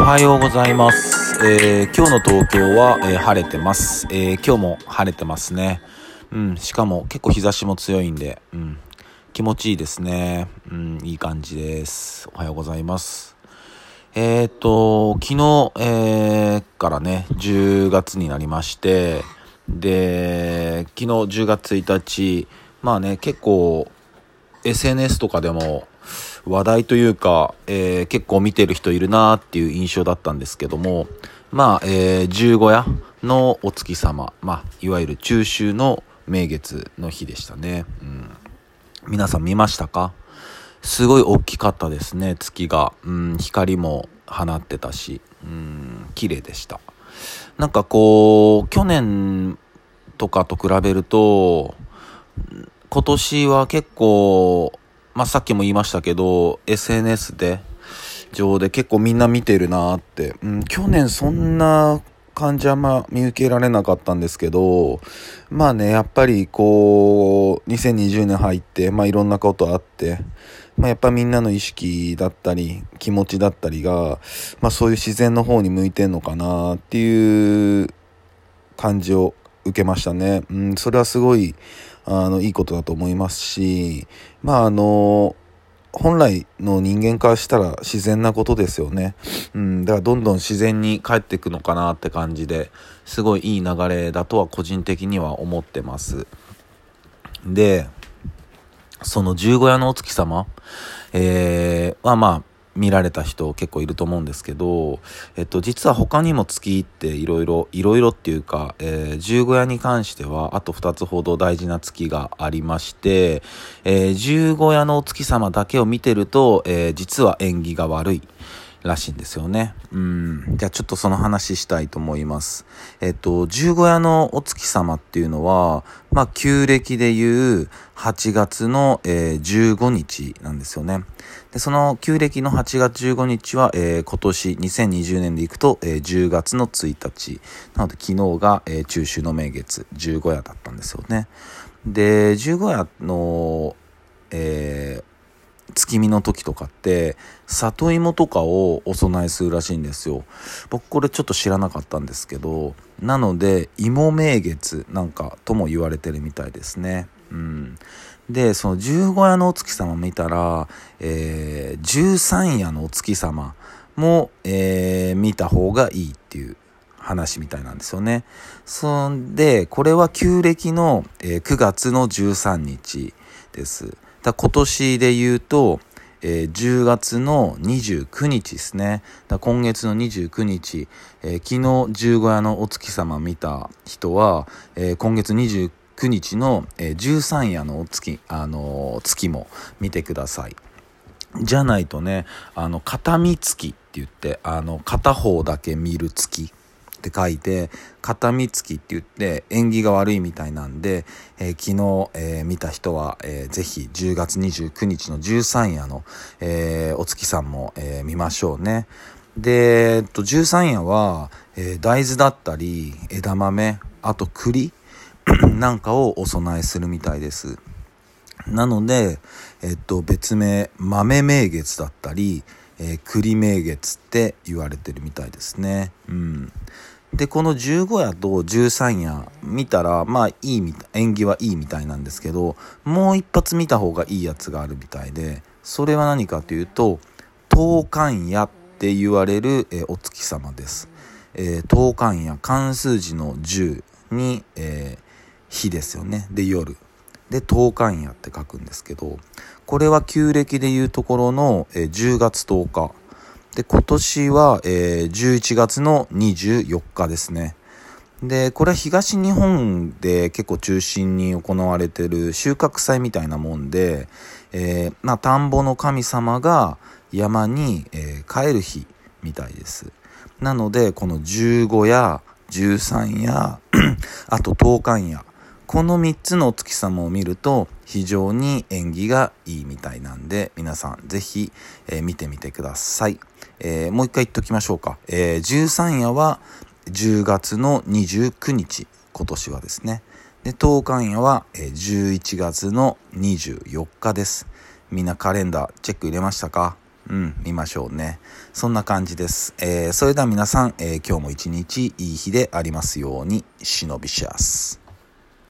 おはようございます。えー今日の東京は、えー晴れてます、えー今日も晴れてますね。うん、しかも結構日差しも強いんで、うん、気持ちいいですね。うん、いい感じです。おはようございます。え、っと、昨日、えからね、10月になりまして、で、昨日10月1日、まあね、結構、SNS とかでも話題というか、えー結構見てる人いるなっていう印象だったんですけども、まあ、えー十五夜のお月様、まあ、いわゆる中秋の名月の日でしたね。うん。皆さん見ましたか？すごい大きかったですね、月が。うん、光も放ってたし、うん、綺麗でした。なんかこう、去年とかと比べると、今年は結構、まあ、さっきも言いましたけど、SNS で、上で結構みんな見てるなって、うん、去年そんな感じはま見受けられなかったんですけど、まあね、やっぱりこう、2020年入って、まあいろんなことあって、まあやっぱみんなの意識だったり、気持ちだったりが、まあそういう自然の方に向いてんのかなっていう感じを受けましたね。うん、それはすごい、あの、いいことだと思いますし、まああの、本来の人間からしたら自然なことですよね。うん、だからどんどん自然に帰っていくのかなって感じで、すごいいい流れだとは個人的には思ってます。で、その十五夜のお月様、えー、はまあ、見られた人結構いると思うんですけど、えっと、実は他にも月っていろいろ、いろいろっていうか、えー、十五夜に関しては、あと二つほど大事な月がありまして、えー、十五夜のお月様だけを見てると、えー、実は縁起が悪い。らしいんですよね。うん。じゃあちょっとその話したいと思います。えっと、十五夜のお月様っていうのは、まあ、旧暦でいう8月の、えー15日なんですよね。で、その旧暦の8月15日は、えー今年2020年でいくと、えー10月の1日。なので昨日が、えー中秋の名月、十五夜だったんですよね。で、十五夜の、えー月見の時とかって里芋とかをお供えするらしいんですよ僕これちょっと知らなかったんですけどなので芋名月なんかとも言われてるみたいですねうんでその十五夜のお月様見たら、えー、十三夜のお月様も、えー見た方がいいっていう話みたいなんですよね。そんで、これは旧暦の、えー9月の13日です。だ今年で言うと、えー10月の29日ですね。今月の29日、えー昨日十五夜のお月様見た人は、えー今月29日の、えー13夜の月、あのー月も見てください。じゃないとね、あの、片見月って言って、あの、片方だけ見る月って書いて、片見月って言って、縁起が悪いみたいなんで、えー昨日、えー見た人は、えーぜひ10月29日の13夜の、えーお月さんも、えー見ましょうね。で、えっと、13夜は、えー大豆だったり、枝豆、あと栗 なんかをお供えするみたいです。なので、えっと、別名、豆名月だったり、えー栗名月って言われてるみたいですね。うん。で、この15夜と13夜見たら、まあいいみたい、縁起はいいみたいなんですけど、もう一発見た方がいいやつがあるみたいで、それは何かというと、東関夜って言われる、えお月様です。えー東関夜、漢数字の10に、えー日ですよね。で、夜。で、東関夜って書くんですけど、これは旧暦でいうところの、えー10月10日。で、今年は、えー11月の24日ですね。で、これは東日本で結構中心に行われてる収穫祭みたいなもんで、えーまあ、田んぼの神様が山に、えー帰る日みたいです。なので、この15夜、13夜、あと10関夜、この3つのお月様を見ると非常に縁起がいいみたいなんで皆さんぜひ、えー見てみてください、えーもう一回言っときましょうか、えー13夜は10月の29日今年はですねで東関夜は、えー11月の24日ですみんなカレンダーチェック入れましたか？うん、見ましょうね。そんな感じです。え、それでは皆さん、え、今日も一日いい日でありますように、忍びしやす。